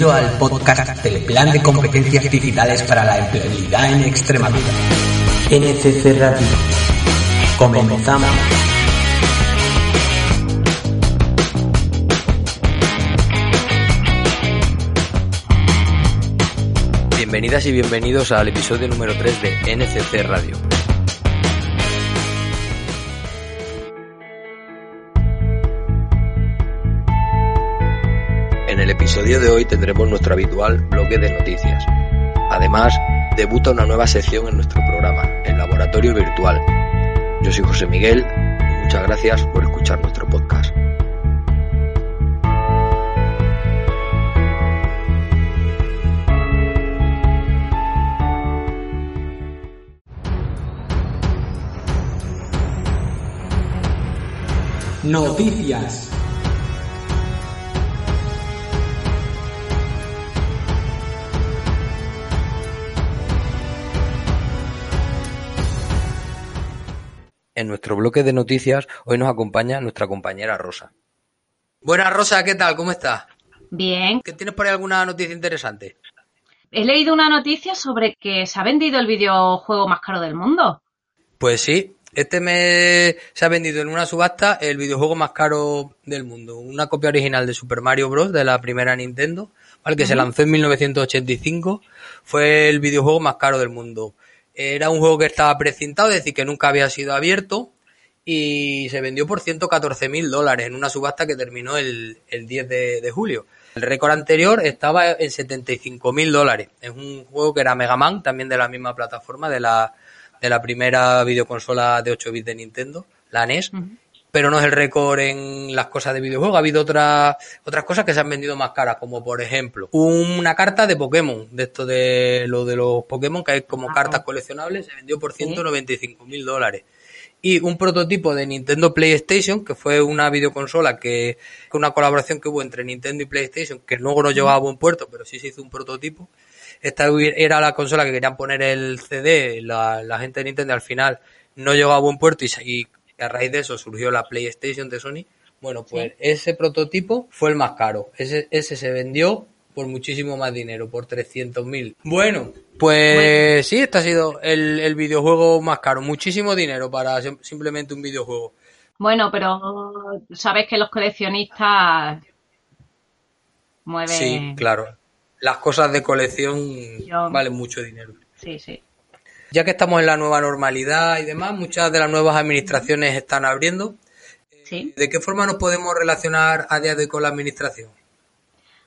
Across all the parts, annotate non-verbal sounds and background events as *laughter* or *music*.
Bienvenido al podcast del Plan de Competencias Digitales para la Empleabilidad en Extremadura. NCC Radio. Comenzamos. Bienvenidas y bienvenidos al episodio número 3 de NCC Radio. Episodio de hoy tendremos nuestro habitual bloque de noticias. Además, debuta una nueva sección en nuestro programa, el Laboratorio Virtual. Yo soy José Miguel y muchas gracias por escuchar nuestro podcast. Noticias. En nuestro bloque de noticias hoy nos acompaña nuestra compañera Rosa. Buenas Rosa, ¿qué tal? ¿Cómo estás? Bien. ¿Que ¿Tienes por ahí alguna noticia interesante? He leído una noticia sobre que se ha vendido el videojuego más caro del mundo. Pues sí, este mes se ha vendido en una subasta el videojuego más caro del mundo, una copia original de Super Mario Bros. de la primera Nintendo, ¿vale? que se lanzó en 1985, fue el videojuego más caro del mundo. Era un juego que estaba precintado, es decir, que nunca había sido abierto y se vendió por 114 mil dólares en una subasta que terminó el, el 10 de, julio. El récord anterior estaba en 75 mil dólares. Es un juego que era Mega Man, también de la misma plataforma, de la, de la primera videoconsola de 8 bits de Nintendo, la NES. Pero no es el récord en las cosas de videojuegos. Ha habido otras otras cosas que se han vendido más caras, como por ejemplo una carta de Pokémon, de esto de lo de los Pokémon, que hay como Ah, cartas coleccionables, se vendió por 195 mil dólares y un prototipo de Nintendo PlayStation, que fue una videoconsola que, que una colaboración que hubo entre Nintendo y PlayStation, que luego no llegó a buen puerto, pero sí se hizo un prototipo. Esta era la consola que querían poner el CD, la, la gente de Nintendo al final no llegó a buen puerto y, se- y a raíz de eso surgió la PlayStation de Sony. Bueno, pues ese prototipo fue el más caro. Ese, ese se vendió por muchísimo más dinero, por 300 mil. Bueno, pues sí, este ha sido el, el videojuego más caro. Muchísimo dinero para sim- simplemente un videojuego. Bueno, pero sabes que los coleccionistas mueven. Sí, claro. Las cosas de colección Yo- valen mucho dinero. Sí, sí. Ya que estamos en la nueva normalidad y demás, muchas de las nuevas administraciones están abriendo. Sí. ¿De qué forma nos podemos relacionar a día de hoy con la administración?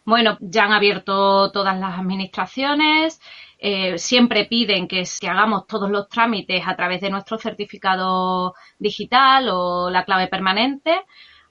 Bueno, ya han abierto todas las administraciones. eh, siempre piden que, que hagamos todos los trámites a través de nuestro certificado digital o la clave permanente.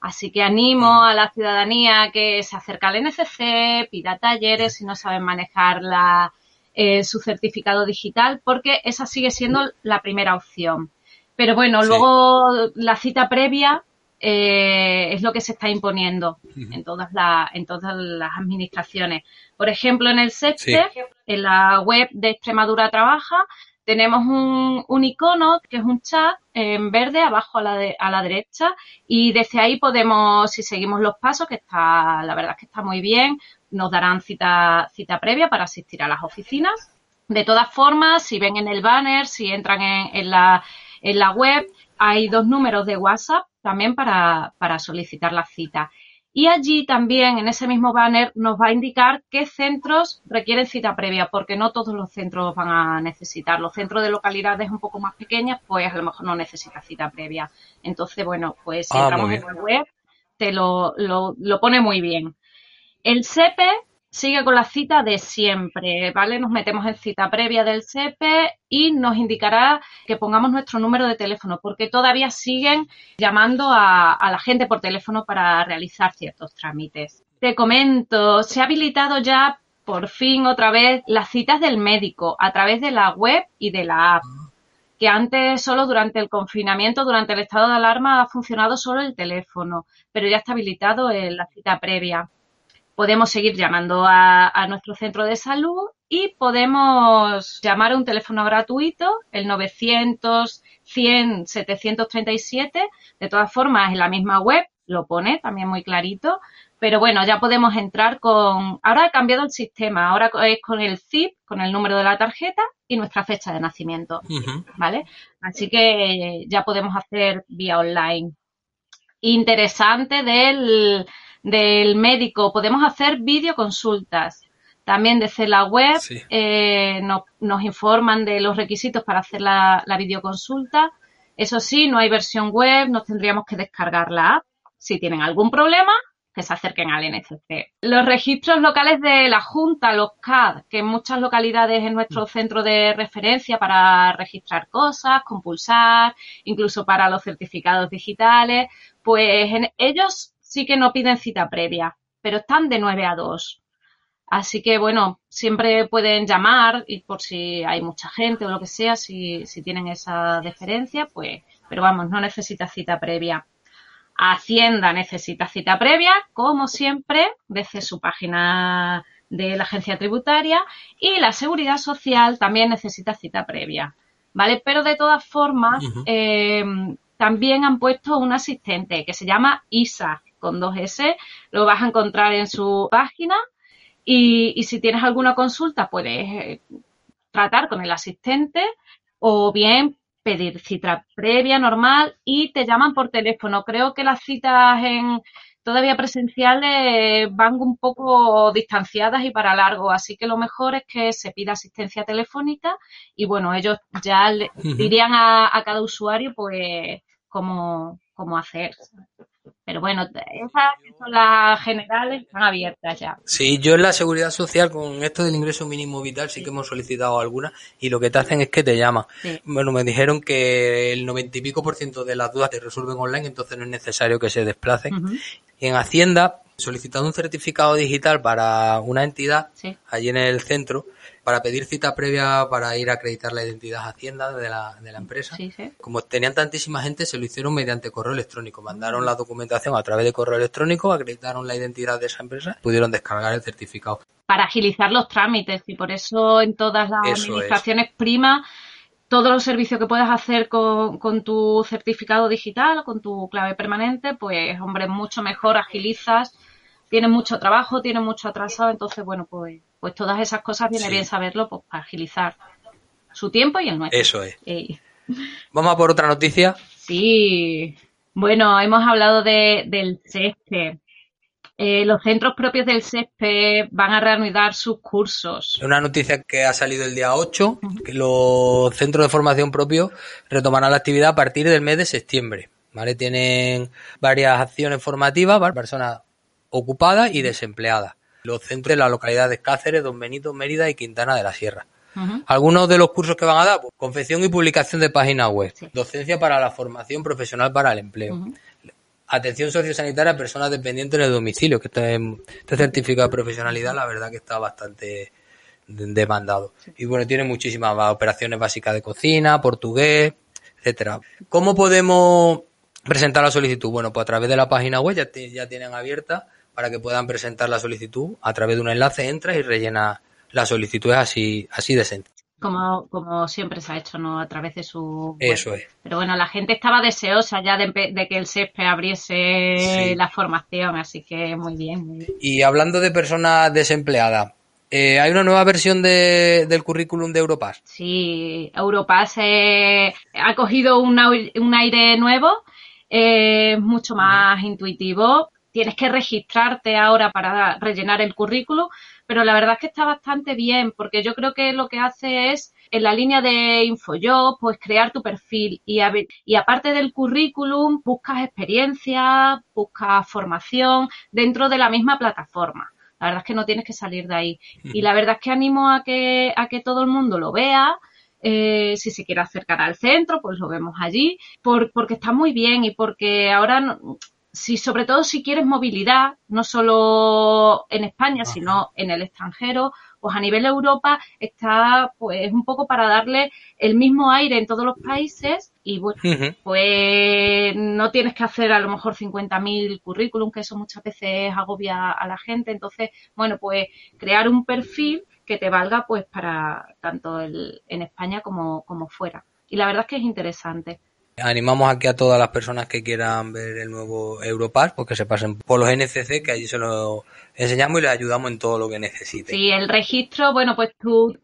Así que animo a la ciudadanía que se acerque al NCC, pida talleres si no saben manejar la, eh, su certificado digital, porque esa sigue siendo la primera opción. Pero bueno, Sí. luego la cita previa eh, es lo que se está imponiendo en todas las en todas las administraciones. Por ejemplo, en el SEPTE, en la web de Extremadura Trabaja, tenemos un, un icono que es un chat en verde abajo a la, de- a la derecha y desde ahí podemos, si seguimos los pasos, que está, la verdad es que está muy bien, nos darán cita, cita previa para asistir a las oficinas. De todas formas, si ven en el banner, si entran en, en la, en la web, hay dos números de WhatsApp también para, para solicitar la cita. Y allí también, en ese mismo banner, nos va a indicar qué centros requieren cita previa, porque no todos los centros van a necesitar. Los centros de localidades un poco más pequeñas, pues a lo mejor no necesita cita previa. Entonces, bueno, pues si Ah, entramos en la web, te lo, lo, lo pone muy bien. El SEPE sigue con la cita de siempre, ¿vale? Nos metemos en cita previa del SEPE y nos indicará que pongamos nuestro número de teléfono, porque todavía siguen llamando a, la gente por teléfono para realizar ciertos trámites. Te comento, se ha habilitado ya por fin otra vez las citas del médico a través de la web y de la app que antes solo durante el confinamiento, durante el estado de alarma, ha funcionado solo el teléfono, pero ya está habilitado la cita previa. Podemos seguir llamando a, a nuestro centro de salud y podemos llamar a un teléfono gratuito, el 900 100 737. De todas formas, en la misma web lo pone también muy clarito pero bueno, ya podemos entrar con, ahora ha cambiado el sistema, ahora es con el zip, con el número de la tarjeta y nuestra fecha de nacimiento, ¿vale? Así que ya podemos hacer vía online. Interesante del, del médico, podemos hacer videoconsultas. También desde la web eh, nos, informan de los requisitos para hacer la, la videoconsulta. Eso sí, no hay versión web, nos tendríamos que descargar la app. Si tienen algún problema, que se acerquen al NCC. Los registros locales de la Junta, los CAD, que en muchas localidades es nuestro centro de referencia para registrar cosas, compulsar, incluso para los certificados digitales, pues ellos sí que no piden cita previa, pero están de 9 a 2. Así que bueno, siempre pueden llamar y por si hay mucha gente o lo que sea, si, si tienen esa deferencia, pues, pero vamos, no necesita cita previa. Hacienda necesita cita previa, como siempre, desde su página de la agencia tributaria y la seguridad social también necesita cita previa, ¿vale? Pero de todas formas, eh, también han puesto un asistente que se llama ISA con dos S, lo vas a encontrar en su página y, y si tienes alguna consulta puedes eh, tratar con el asistente o bien pedir cita previa, normal, y te llaman por teléfono. Creo que las citas en todavía presenciales van un poco distanciadas y para largo, así que lo mejor es que se pida asistencia telefónica y bueno, ellos ya le dirían a, a, cada usuario pues cómo, cómo hacer. Pero bueno, esas son las generales, están abiertas ya. Sí, yo en la seguridad social con esto del ingreso mínimo vital sí, que hemos solicitado algunas y lo que te hacen es que te llaman. Bueno, me dijeron que el noventa y pico por ciento de las dudas te resuelven online, entonces no es necesario que se desplacen. Y en Hacienda, solicitando un certificado digital para una entidad allí en el centro, para pedir cita previa para ir a acreditar la identidad Hacienda de la, de la empresa. Como tenían tantísima gente, se lo hicieron mediante correo electrónico. Mandaron la documentación a través de correo electrónico, acreditaron la identidad de esa empresa, pudieron descargar el certificado. Para agilizar los trámites y por eso en todas las administraciones prima todos los servicios que puedas hacer con, con, tu certificado digital, con tu clave permanente, pues hombre, mucho mejor, agilizas, tienes mucho trabajo, tienes mucho atrasado, entonces bueno, pues pues todas esas cosas viene bien saberlo pues, para agilizar su tiempo y el nuestro. Eso es. *laughs* Vamos a por otra noticia. Sí. Bueno, hemos hablado de, del CESPE. Eh, los centros propios del CESPE van a reanudar sus cursos. Una noticia que ha salido el día 8, que los centros de formación propios retomarán la actividad a partir del mes de septiembre. ¿vale? Tienen varias acciones formativas para personas ocupadas y desempleadas los centros de las localidades Cáceres, Don Benito, Mérida y Quintana de la Sierra. Algunos de los cursos que van a dar, pues, confección y publicación de páginas web, docencia para la formación profesional para el empleo, atención sociosanitaria a personas dependientes en el domicilio, que este, este certificado de profesionalidad la verdad que está bastante demandado. Y bueno, tiene muchísimas operaciones básicas de cocina, portugués, etcétera. ¿Cómo podemos presentar la solicitud? Bueno, pues a través de la página web ya, ya tienen abierta para que puedan presentar la solicitud. A través de un enlace entras y rellenas la solicitud. Así, así de sencillo. Como, como siempre se ha hecho, ¿no? A través de su. Eso es. Pero bueno, la gente estaba deseosa ya de, que el SESPE abriese la formación, así que muy bien, muy bien. Y hablando de personas desempleadas, eh, ¿hay una nueva versión de, del currículum de Europass? Sí, Europass eh, ha cogido un aire nuevo, es mucho más intuitivo, tienes que registrarte ahora para rellenar el currículum, pero la verdad es que está bastante bien porque yo creo que lo que hace es en la línea de InfoJob, pues crear tu perfil y, y aparte del currículum buscas experiencia, buscas formación dentro de la misma plataforma. La verdad es que no tienes que salir de ahí. Y la verdad es que animo a que, a que todo el mundo lo vea. Eh, si se quiere acercar al centro, pues lo vemos allí, por, porque está muy bien y porque ahora si sobre todo si quieres movilidad, no solo en España, sino en el extranjero, pues a nivel Europa está pues un poco para darle el mismo aire en todos los países y bueno, pues no tienes que hacer a lo mejor 50.000 currículum, que eso muchas veces agobia a la gente, entonces, bueno, pues crear un perfil que te valga pues para tanto el, en España como, como fuera. Y la verdad es que es interesante. Animamos aquí a todas las personas que quieran ver el nuevo Europass, porque se pasen por los NCC, que allí se lo enseñamos y les ayudamos en todo lo que necesiten. Sí, el registro, bueno, pues tú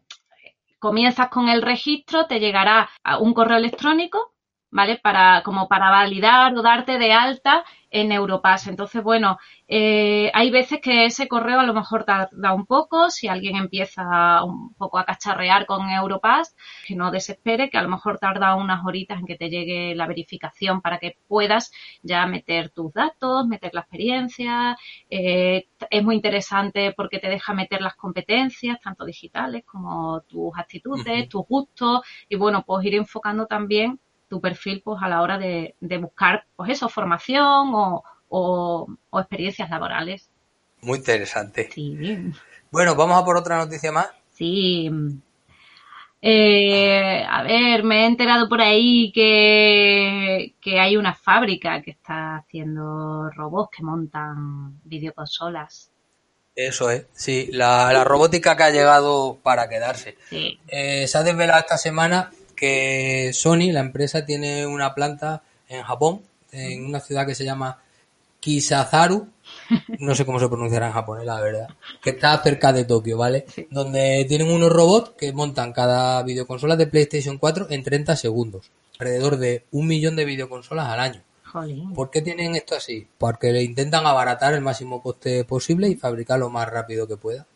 comienzas con el registro, te llegará un correo electrónico ¿vale? Para, como para validar o darte de alta en Europass. Entonces, bueno, eh, hay veces que ese correo a lo mejor tarda un poco, si alguien empieza un poco a cacharrear con Europass, que no desespere, que a lo mejor tarda unas horitas en que te llegue la verificación para que puedas ya meter tus datos, meter la experiencia. Eh, es muy interesante porque te deja meter las competencias, tanto digitales como tus actitudes, tus gustos, y bueno, pues ir enfocando también tu perfil pues a la hora de, buscar pues eso, formación o, o, experiencias laborales. Muy interesante. Sí. Bueno, vamos a por otra noticia más. Sí. Eh, a ver, me he enterado por ahí que, que hay una fábrica que está haciendo robots que montan videoconsolas. Eso es, sí, la, robótica que ha llegado para quedarse. Sí. Eh, se ha desvelado esta semana que Sony, la empresa, tiene una planta en Japón, en una ciudad que se llama Kisazaru, *laughs* no sé cómo se pronunciará en japonés, la verdad, que está cerca de Tokio, ¿vale? Donde tienen unos robots que montan cada videoconsola de PlayStation 4 en 30 segundos, alrededor de un millón de videoconsolas al año. ¿Por qué tienen esto así? Porque le intentan abaratar el máximo coste posible y fabricar lo más rápido que pueda.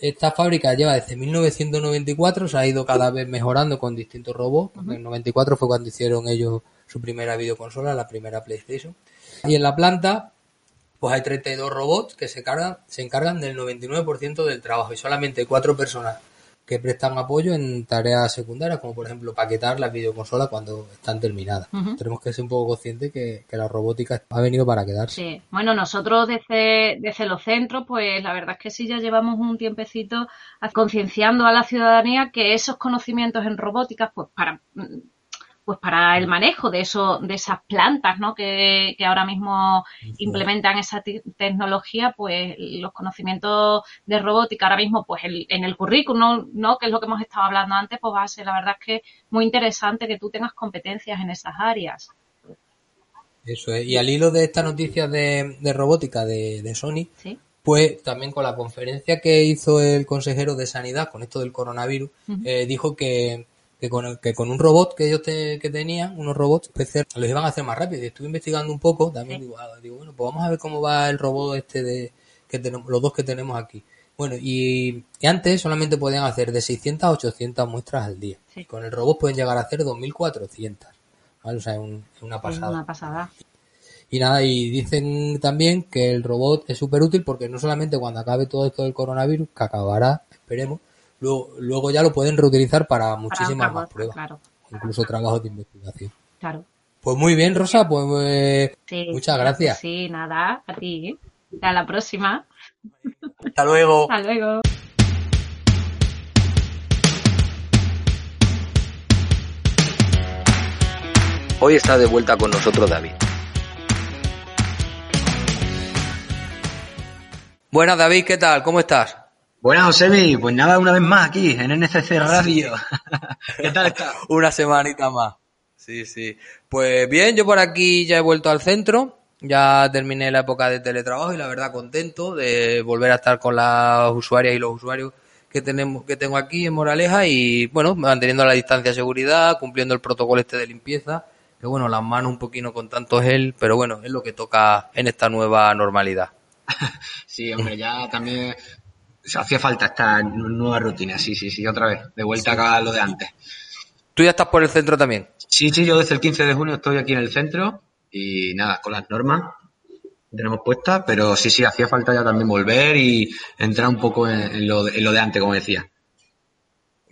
Esta fábrica lleva desde 1994, se ha ido cada vez mejorando con distintos robots. En el 94 fue cuando hicieron ellos su primera videoconsola, la primera PlayStation. Y en la planta, pues hay 32 robots que se, cargan, se encargan del 99% del trabajo y solamente cuatro personas que prestan apoyo en tareas secundarias, como por ejemplo paquetar las videoconsolas cuando están terminadas. Tenemos que ser un poco conscientes que, la robótica ha venido para quedarse. Sí, bueno, nosotros desde, desde los centros, pues la verdad es que sí ya llevamos un tiempecito concienciando a la ciudadanía que esos conocimientos en robótica, pues para pues para el manejo de eso, de esas plantas, ¿no? Que, ahora mismo implementan esa tecnología, pues los conocimientos de robótica ahora mismo, pues en el currículum, ¿no? Que es lo que hemos estado hablando antes, pues va a ser la verdad es que muy interesante que tú tengas competencias en esas áreas. Eso es. Y al hilo de esta noticia de, robótica de, Sony, pues también con la conferencia que hizo el consejero de Sanidad con esto del coronavirus, eh, dijo que, que con, que con un robot que ellos que tenían, unos robots PC, los iban a hacer más rápido. Y estuve investigando un poco, también digo, ah, digo, bueno, pues vamos a ver cómo va el robot este de que tenemos, los dos que tenemos aquí. Bueno, y, antes solamente podían hacer de 600 a 800 muestras al día. Con el robot pueden llegar a hacer 2400. ¿vale? O sea, es una pasada. Una pasada. Y nada, y dicen también que el robot es súper útil porque no solamente cuando acabe todo esto del coronavirus, que acabará, esperemos, luego, luego ya lo pueden reutilizar para muchísimas más pruebas. Incluso trabajos de investigación. Claro. Pues muy bien, Rosa, pues eh, muchas gracias. Sí, nada, a ti. Hasta la próxima. Hasta luego. *laughs* Hasta luego. Hoy está de vuelta con nosotros David. Buenas David, ¿qué tal? ¿Cómo estás? Buenas, Josemi. Pues nada, una vez más aquí en NCC Radio. *laughs* ¿Qué tal estás? una semanita más. Sí, sí. Pues bien, yo por aquí ya he vuelto al centro. Ya terminé la época de teletrabajo y la verdad contento de volver a estar con las usuarias y los usuarios que tenemos que tengo aquí en Moraleja y bueno, manteniendo la distancia de seguridad, cumpliendo el protocolo este de limpieza, que bueno, las manos un poquito con tanto gel, pero bueno, es lo que toca en esta nueva normalidad. *laughs* Sí, hombre, ya también hacía falta esta nueva rutina, sí, sí, sí, otra vez, de vuelta acá a lo de antes. ¿Tú ya estás por el centro también? Sí, sí, yo desde el 15 de junio estoy aquí en el centro y nada, con las normas tenemos puestas, pero sí, sí, hacía falta ya también volver y entrar un poco en, lo, de, en lo de antes, como decía.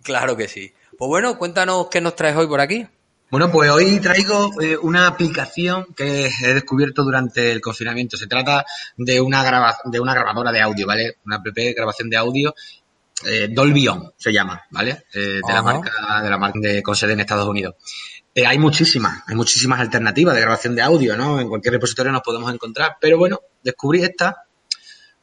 Claro que sí. Pues bueno, cuéntanos qué nos traes hoy por aquí. Bueno, pues hoy traigo eh, una aplicación que he descubierto durante el confinamiento. Se trata de una, de una grabadora de audio, ¿vale? Una app de grabación de audio. Eh, Dolby On se llama, ¿vale? Eh, de la marca de la marca de, con sede en Estados Unidos. Eh, hay muchísimas, hay muchísimas alternativas de grabación de audio, ¿no? En cualquier repositorio nos podemos encontrar. Pero bueno, descubrí esta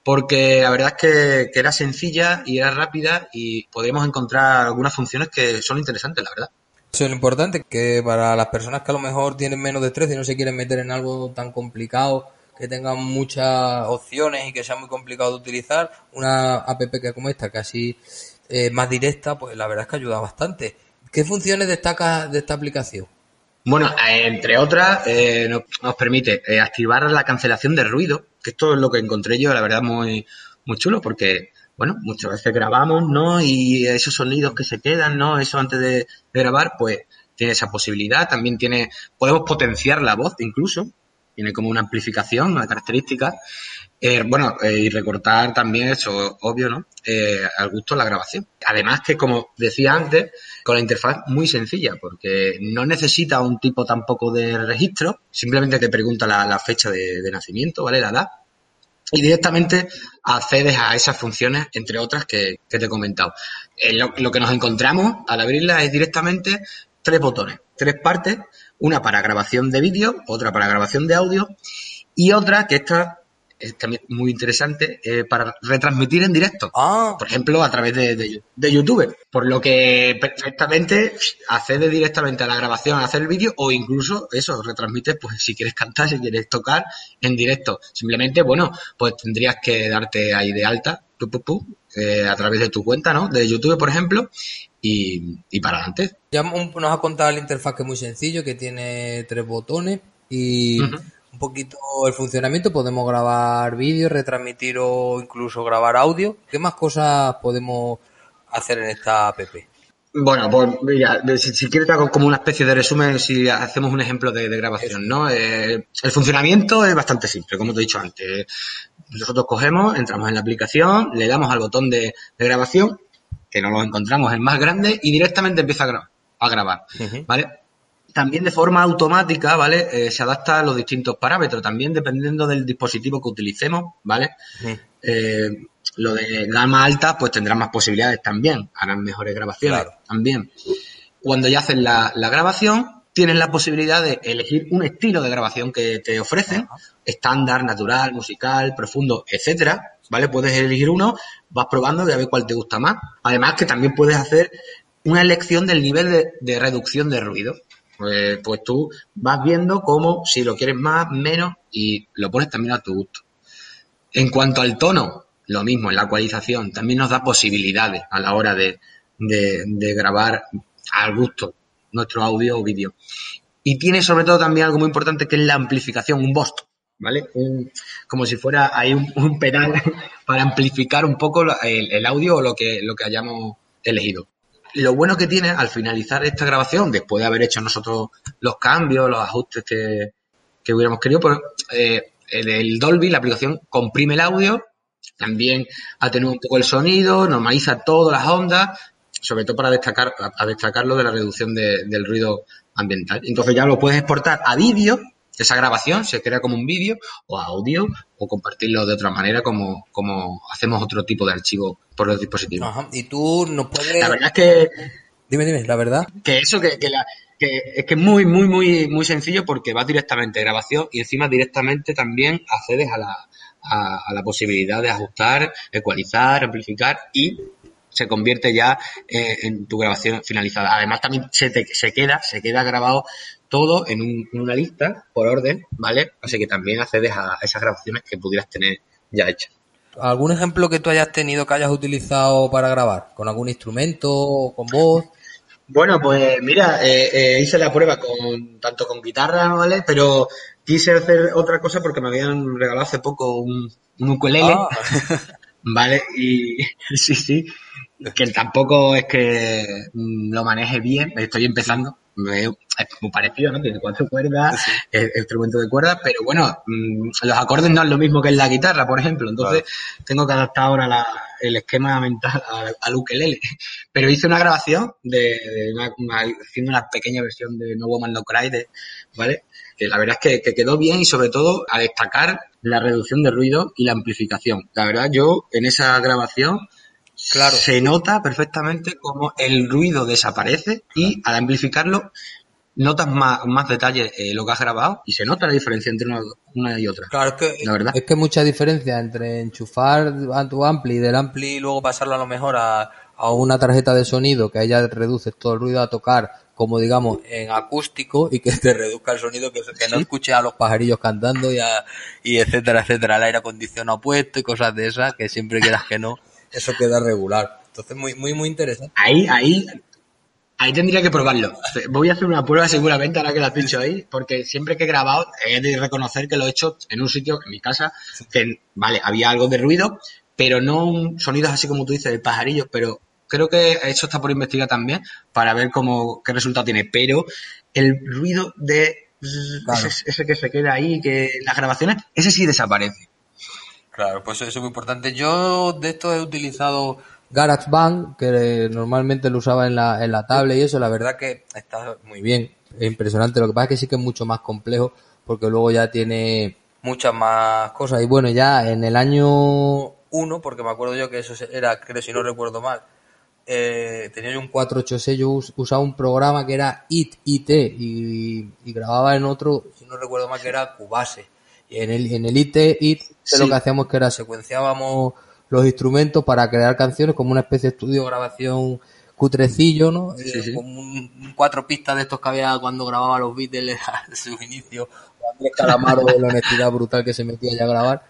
porque la verdad es que, que, era sencilla y era rápida y podríamos encontrar algunas funciones que son interesantes, la verdad. Eso es lo importante, que para las personas que a lo mejor tienen menos destreza y no se quieren meter en algo tan complicado, que tengan muchas opciones y que sea muy complicado de utilizar, una app que como esta, casi eh, más directa, pues la verdad es que ayuda bastante. ¿Qué funciones destaca de esta aplicación? Bueno, eh, entre otras, eh, nos, permite activar la cancelación de ruido, que esto es lo que encontré yo, la verdad, muy, muy chulo, porque bueno, muchas veces grabamos, ¿no? Y esos sonidos que se quedan, ¿no? Eso antes de, grabar, pues tiene esa posibilidad. También tiene, podemos potenciar la voz incluso. Tiene como una amplificación, una característica. Eh, bueno, eh, y recortar también, eso obvio, ¿no? Eh, al gusto la grabación. Además que, como decía antes, con la interfaz muy sencilla, porque no necesita un tipo tampoco de registro, simplemente te pregunta la, fecha de, de, nacimiento, ¿vale? La edad, y directamente accedes a esas funciones, entre otras que, te he comentado. Eh, lo, que nos encontramos al abrirla es directamente tres botones, tres partes, una para grabación de vídeo, otra para grabación de audio y otra que está es también muy interesante eh, para retransmitir en directo. Ah. Por ejemplo, a través de, de, YouTube. Por lo que perfectamente accede directamente a la grabación, a hacer el vídeo o incluso eso, retransmites, pues si quieres cantar, si quieres tocar en directo. Simplemente, bueno, pues tendrías que darte ahí de alta eh, a través de tu cuenta, ¿no? De YouTube, por ejemplo, y, y para adelante. Ya nos ha contado la interfaz que es muy sencillo, que tiene tres botones y un poquito el funcionamiento, podemos grabar vídeos, retransmitir o incluso grabar audio. ¿Qué más cosas podemos hacer en esta app? Bueno, pues mira, si, quieres te hago como una especie de resumen si hacemos un ejemplo de, grabación, ¿no? Eh, el funcionamiento es bastante simple, como te he dicho antes. Nosotros cogemos, entramos en la aplicación, le damos al botón de, grabación, que no lo encontramos en más grande, y directamente empieza a grabar, a grabar ¿vale? También de forma automática, ¿vale? Eh, se adapta a los distintos parámetros, también dependiendo del dispositivo que utilicemos, ¿vale? Eh, lo de gama alta, pues tendrá más posibilidades también, harán mejores grabaciones también. Cuando ya hacen la, grabación, tienes la posibilidad de elegir un estilo de grabación que te ofrecen, estándar, natural, musical, profundo, etcétera, ¿vale? Puedes elegir uno, vas probando y a ver cuál te gusta más. Además que también puedes hacer una elección del nivel de reducción de ruido. Pues, pues tú vas viendo cómo, si lo quieres más, menos, y lo pones también a tu gusto. En cuanto al tono, lo mismo, en la ecualización, también nos da posibilidades a la hora de, de, grabar al gusto nuestro audio o vídeo. Y tiene sobre todo también algo muy importante que es la amplificación, un boost, ¿vale? como si fuera ahí un, pedal *laughs* para amplificar un poco el, el, audio o lo que, lo que hayamos elegido lo bueno que tiene al finalizar esta grabación, después de haber hecho nosotros los cambios, los ajustes que, que hubiéramos querido, pues eh, el, Dolby, la aplicación, comprime el audio, también atenúa un poco el sonido, normaliza todas las ondas, sobre todo para destacar, a, destacarlo de la reducción del ruido ambiental. Entonces ya lo puedes exportar a vídeo esa grabación se crea como un vídeo o audio o compartirlo de otra manera como, como hacemos otro tipo de archivo por los dispositivos. Y tú no puedes... La verdad es que... Dime, dime, la verdad. Que eso, que, que, la, que es que es muy, muy, muy, muy sencillo porque va directamente a grabación y encima directamente también accedes a la, a, la posibilidad de ajustar, ecualizar, amplificar y se convierte ya eh, en tu grabación finalizada. Además también se, te, se queda, se queda grabado todo en, una lista por orden, ¿vale? Así que también accedes a esas grabaciones que pudieras tener ya hechas. ¿Algún ejemplo que tú hayas tenido que hayas utilizado para grabar? ¿Con algún instrumento o con voz? Bueno, pues mira, eh, eh, hice la prueba con tanto con guitarra, ¿vale? Pero quise hacer otra cosa porque me habían regalado hace poco un, un ukulele, ah. *laughs* ¿vale? Y *laughs* sí, sí, que tampoco es que mm, lo maneje bien, estoy empezando, es muy parecido, ¿no? Tiene cuatro cuerdas, instrumento de cuerdas, pero bueno, mm, los acordes no es lo mismo que en la guitarra, por ejemplo. Entonces, tengo que adaptar ahora el esquema mental al, ukelele. *laughs* Pero hice una grabación de, una, haciendo una pequeña versión de No Woman No Cry, ¿vale? Que la verdad es que, quedó bien y sobre todo a destacar la reducción de ruido y la amplificación. La verdad, yo en esa grabación Claro. Se nota perfectamente cómo el ruido desaparece y al amplificarlo notas más, más detalles eh, lo que has grabado y se nota la diferencia entre una, y otra. Claro, es que, la verdad. es que hay mucha diferencia entre enchufar a tu ampli y del ampli y luego pasarlo a lo mejor a, a una tarjeta de sonido que a ella reduce todo el ruido a tocar como digamos en acústico y que te reduzca el sonido que, que no escuche a los pajarillos cantando y, y etcétera etcétera el aire acondicionado puesto y cosas de esas que siempre quieras que no eso queda regular entonces muy muy muy interesante ahí ahí Ahí tendría que probarlo. Voy a hacer una prueba seguramente ahora que lo has dicho ahí, porque siempre que he grabado he de reconocer que lo he hecho en un sitio, en mi casa, que, vale, había algo de ruido, pero no sonidos así como tú dices, de pajarillos, pero creo que eso está por investigar también para ver cómo, qué resultado tiene. Pero el ruido de ese, que se queda ahí, que las grabaciones, ese sí desaparece. Claro, pues eso es muy importante. Yo de esto he utilizado GarageBand, que normalmente lo usaba en la, en la tablet y eso, la verdad que está muy bien, es impresionante. Lo que pasa es que sí que es mucho más complejo porque luego ya tiene muchas más cosas. Y bueno, ya en el año 1, porque me acuerdo yo que eso era, creo si no recuerdo mal, eh, tenía yo un 486, yo usaba un programa que era IT, IT, y, grababa en otro, si no recuerdo mal, que era Cubase. En el, en el IT, IT, lo que hacíamos que era secuenciábamos los instrumentos para crear canciones como una especie de estudio grabación cutrecillo, ¿no? Eh, como un, cuatro pistas de estos que había cuando grababa los Beatles *laughs* a su inicio, o Andrés Calamaro de la honestidad brutal que se metía ya a grabar.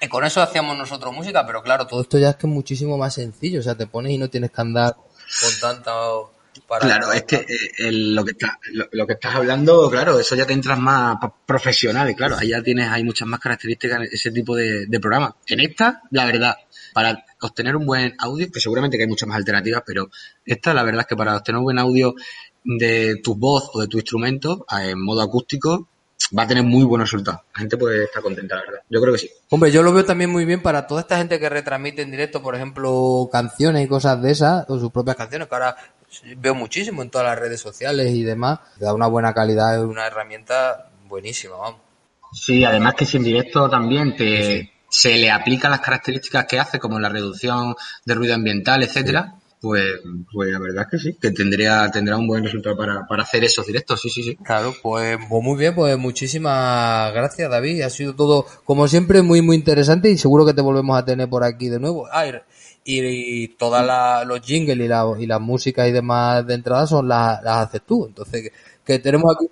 Y con eso hacíamos nosotros música, pero claro, todo esto ya es que es muchísimo más sencillo, o sea, te pones y no tienes que andar con claro, es que eh, lo, que está, lo, que estás hablando, claro, eso ya te entras más profesional, y claro, ahí ya tienes, hay muchas más características en ese tipo de, de programas. En esta, la verdad, para obtener un buen audio, que seguramente que hay muchas más alternativas, pero esta, la verdad es que para obtener un buen audio de tu voz o de tu instrumento en modo acústico, va a tener muy buenos resultados. La gente puede estar contenta, la verdad. Yo creo que sí. Hombre, yo lo veo también muy bien para toda esta gente que retransmite en directo, por ejemplo, canciones y cosas de esas, o sus propias canciones, que ahora veo muchísimo en todas las redes sociales y demás. Da una buena calidad, es una herramienta buenísima, vamos. Sí, además que si en directo también te, se le aplican las características que hace, como la reducción de ruido ambiental, etcétera, pues, pues la verdad es que sí, que tendría, tendrá un buen resultado para, para hacer esos directos, sí, sí, sí. Claro, pues, pues muy bien, pues muchísimas gracias David, ha sido todo, como siempre, muy, muy interesante y seguro que te volvemos a tener por aquí de nuevo. Ah, y, todas los jingles y, la, y las músicas y demás de entrada son las, las haces tú. Entonces, que, tenemos aquí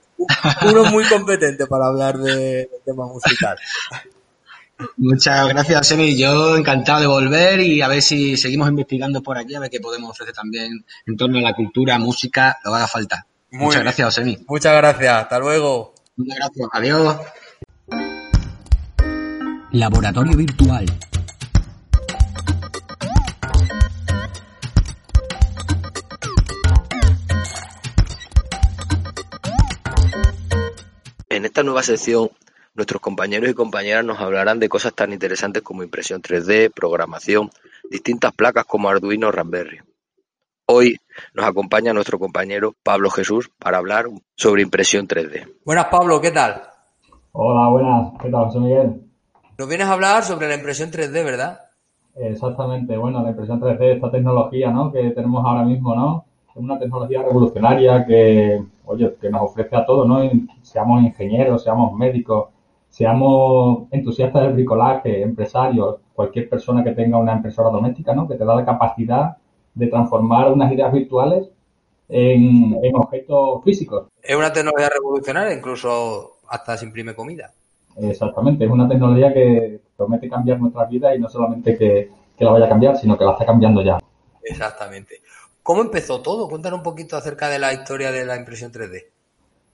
uno muy competente para hablar de, de tema musical. Muchas gracias, Semi. Yo encantado de volver y a ver si seguimos investigando por aquí, a ver qué podemos ofrecer también en torno a la cultura, música, lo haga falta. Muchas gracias, Semi. Muchas gracias. Hasta luego. Muchas gracias. Adiós. Laboratorio Virtual. Esta nueva sección Nuestros compañeros y compañeras nos hablarán de cosas tan interesantes como impresión 3D, programación, distintas placas como Arduino o Raspberry. Hoy nos acompaña nuestro compañero Pablo Jesús para hablar sobre impresión 3D. Buenas Pablo, ¿qué tal? Hola, buenas, ¿qué tal? Soy Miguel. Nos vienes a hablar sobre la impresión 3D, ¿verdad? Exactamente, bueno, la impresión 3D, esta tecnología ¿no? que tenemos ahora mismo, ¿no? Es una tecnología revolucionaria que, oye, que nos ofrece a todos, ¿no? Seamos ingenieros, seamos médicos, seamos entusiastas del bricolaje, empresarios, cualquier persona que tenga una impresora doméstica, ¿no? Que te da la capacidad de transformar unas ideas virtuales en, objetos físicos. Es una tecnología revolucionaria, incluso hasta se imprime comida. Exactamente, es una tecnología que promete cambiar nuestra vida y no solamente que, que la vaya a cambiar, sino que la está cambiando ya. Exactamente. ¿Cómo empezó todo? Cuéntanos un poquito acerca de la historia de la impresión 3D.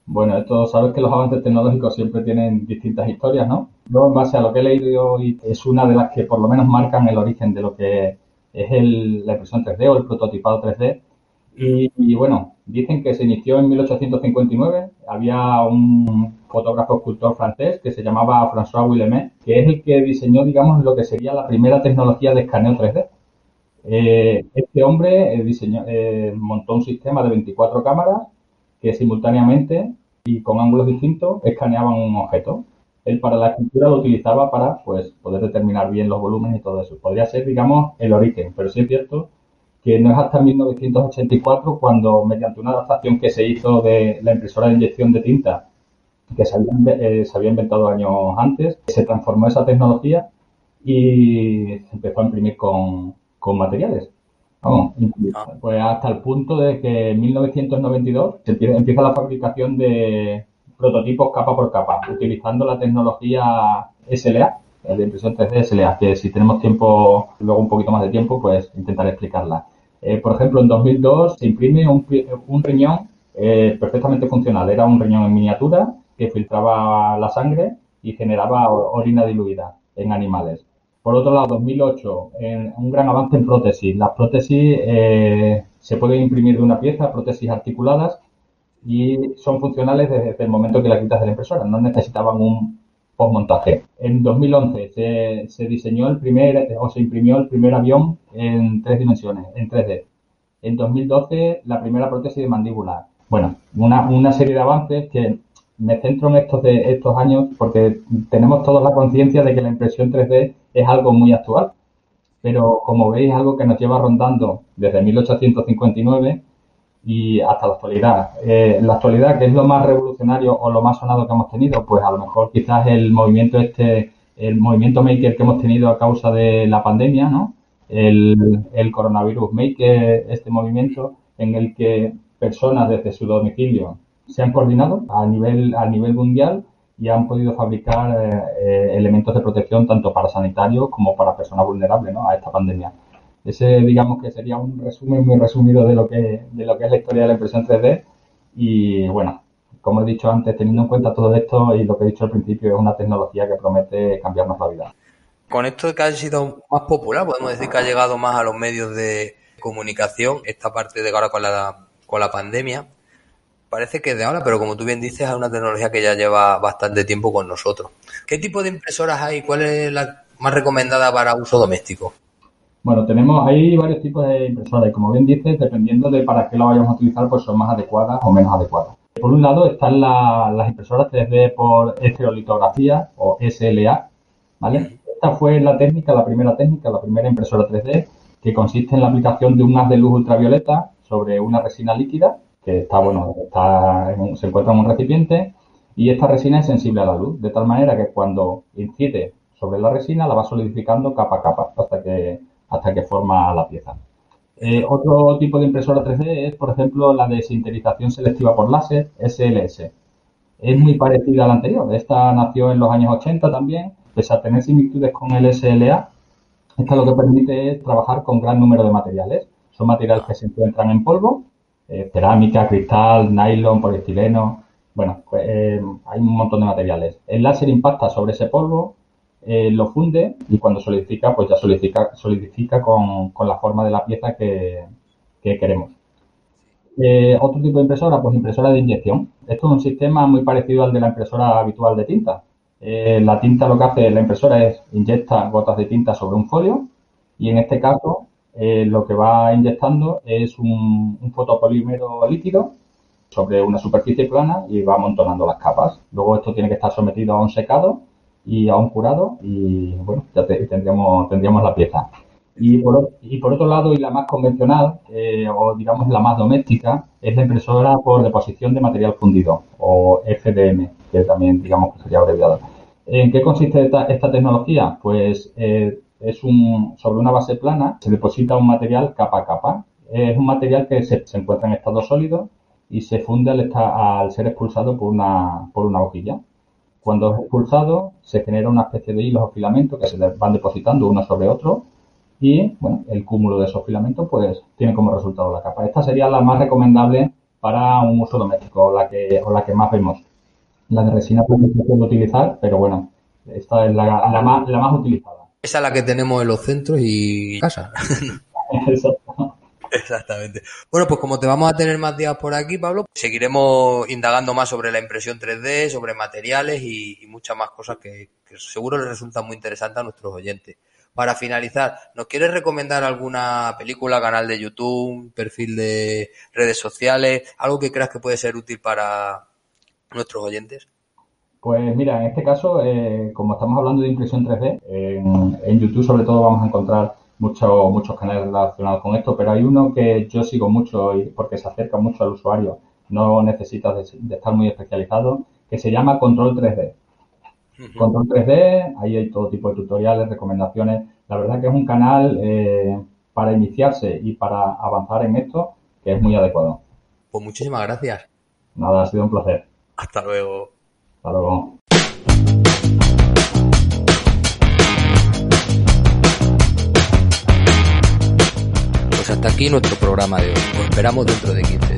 Bueno, esto sabes que los avances tecnológicos siempre tienen distintas historias, ¿no? Yo, en base a lo que he leído hoy, es una de las que por lo menos marcan el origen de lo que es el, la impresión 3D o el prototipado 3D. Y, bueno, dicen que se inició en 1859. Había un fotógrafo escultor francés que se llamaba François Willemet, que es el que diseñó, digamos, lo que sería la primera tecnología de escaneo 3D. Eh, este hombre eh, diseñó, eh, montó un sistema de 24 cámaras que simultáneamente y con ángulos distintos escaneaban un objeto. Él para la escritura lo utilizaba para pues poder determinar bien los volúmenes y todo eso. Podría ser, digamos, el origen, pero sí es cierto que no es hasta 1984 cuando mediante una adaptación que se hizo de la impresora de inyección de tinta que se había, eh, se había inventado años antes, se transformó esa tecnología y se empezó a imprimir con, con materiales. Vamos, ah. pues hasta el punto de que en 1992 se empieza la fabricación de prototipos capa por capa, utilizando la tecnología SLA, de impresión 3D SLA, que si tenemos tiempo, luego un poquito más de tiempo, pues intentaré explicarla. Eh, por ejemplo, en 2002 se imprime un, un riñón eh, perfectamente funcional. Era un riñón en miniatura que filtraba la sangre y generaba orina diluida en animales. Por otro lado, 2008, en un gran avance en prótesis. Las prótesis eh, se pueden imprimir de una pieza, prótesis articuladas, y son funcionales desde el momento que la quitas de la impresora. No necesitaban un postmontaje. En 2011 se, se diseñó el primer, o se imprimió el primer avión en tres dimensiones, en 3D. En 2012, la primera prótesis de mandíbula. Bueno, una, una serie de avances que me centro en estos de estos años porque tenemos toda la conciencia de que la impresión 3D es algo muy actual. Pero como veis, algo que nos lleva rondando desde 1859 y hasta la actualidad. Eh, la actualidad, que es lo más revolucionario o lo más sonado que hemos tenido? Pues a lo mejor quizás el movimiento este, el movimiento maker que hemos tenido a causa de la pandemia, ¿no? El, el coronavirus maker, este movimiento en el que personas desde su domicilio se han coordinado a nivel, a nivel mundial y han podido fabricar eh, elementos de protección tanto para sanitarios como para personas vulnerables ¿no? a esta pandemia. Ese, digamos que sería un resumen muy resumido de lo que, de lo que es la historia de la impresión 3D. Y bueno, como he dicho antes, teniendo en cuenta todo esto y lo que he dicho al principio, es una tecnología que promete cambiarnos la vida. Con esto que ha sido más popular, podemos decir que ha llegado más a los medios de comunicación, esta parte de ahora con la, con la pandemia. Parece que es de ahora, pero como tú bien dices, es una tecnología que ya lleva bastante tiempo con nosotros. ¿Qué tipo de impresoras hay? ¿Cuál es la más recomendada para uso doméstico? Bueno, tenemos ahí varios tipos de impresoras y como bien dices, dependiendo de para qué lo vayamos a utilizar, pues son más adecuadas o menos adecuadas. Por un lado están las impresoras 3D por estereolitografía o SLA, ¿vale? Esta fue la técnica, la primera técnica, la primera impresora 3D, que consiste en la aplicación de un haz de luz ultravioleta sobre una resina líquida, que está, bueno, está se encuentra en un recipiente, y esta resina es sensible a la luz, de tal manera que cuando incide sobre la resina la va solidificando capa a capa hasta que hasta que forma la pieza. Eh, otro tipo de impresora 3D es, por ejemplo, la de sinterización selectiva por láser, SLS. Es muy parecida a la anterior. Esta nació en los años 80 también, pese a tener similitudes con el SLA. Esta lo que permite es trabajar con gran número de materiales. Son materiales que se encuentran en polvo, eh, cerámica, cristal, nylon, poliestileno. Bueno, pues, eh, hay un montón de materiales. El láser impacta sobre ese polvo eh, lo funde y cuando solidifica, pues ya solidifica, solidifica con, con la forma de la pieza que, queremos. Eh, otro tipo de impresora, pues impresora de inyección. Esto es un sistema muy parecido al de la impresora habitual de tinta. La tinta lo que hace la impresora es inyecta gotas de tinta sobre un folio y en este caso lo que va inyectando es un, un, fotopolímero líquido sobre una superficie plana y va amontonando las capas. Luego esto tiene que estar sometido a un secado y a un curado y bueno, ya tendríamos, tendríamos la pieza. Y por, y por otro lado, y la más convencional, eh, o digamos la más doméstica, es la impresora por deposición de material fundido, o FDM, que también digamos que sería abreviado. ¿En qué consiste esta, esta tecnología? Pues eh, es un, sobre una base plana, se deposita un material capa a capa. Es un material que se, se encuentra en estado sólido y se funde al, al ser expulsado por una, por una hojilla. Cuando es expulsado, se genera una especie de hilos o filamentos que se van depositando uno sobre otro y, bueno, el cúmulo de esos filamentos, pues, tiene como resultado la capa. Esta sería la más recomendable para un uso doméstico, o la que, o la que más vemos. La de resina puede utilizar, pero bueno, esta es la, la, más, la más utilizada. Esa es la que tenemos en los centros y casa. *laughs* Exacto. Exactamente. Bueno, pues como te vamos a tener más días por aquí, Pablo, seguiremos indagando más sobre la impresión 3D, sobre materiales y, muchas más cosas que, seguro les resultan muy interesantes a nuestros oyentes. Para finalizar, ¿nos quieres recomendar alguna película, canal de YouTube, perfil de redes sociales, algo que creas que puede ser útil para nuestros oyentes? Pues mira, en este caso, eh, como estamos hablando de impresión 3D, en YouTube sobre todo vamos a encontrar muchos muchos canales relacionados con esto, pero hay uno que yo sigo mucho y porque se acerca mucho al usuario, no necesita de, estar muy especializado, que se llama Control 3D. Control 3D, ahí hay todo tipo de tutoriales, recomendaciones. La verdad que es un canal eh, para iniciarse y para avanzar en esto, que es muy adecuado. Pues muchísimas gracias. Nada, ha sido un placer. Hasta luego. Hasta luego. Pues hasta aquí nuestro programa de hoy. Os esperamos dentro de 15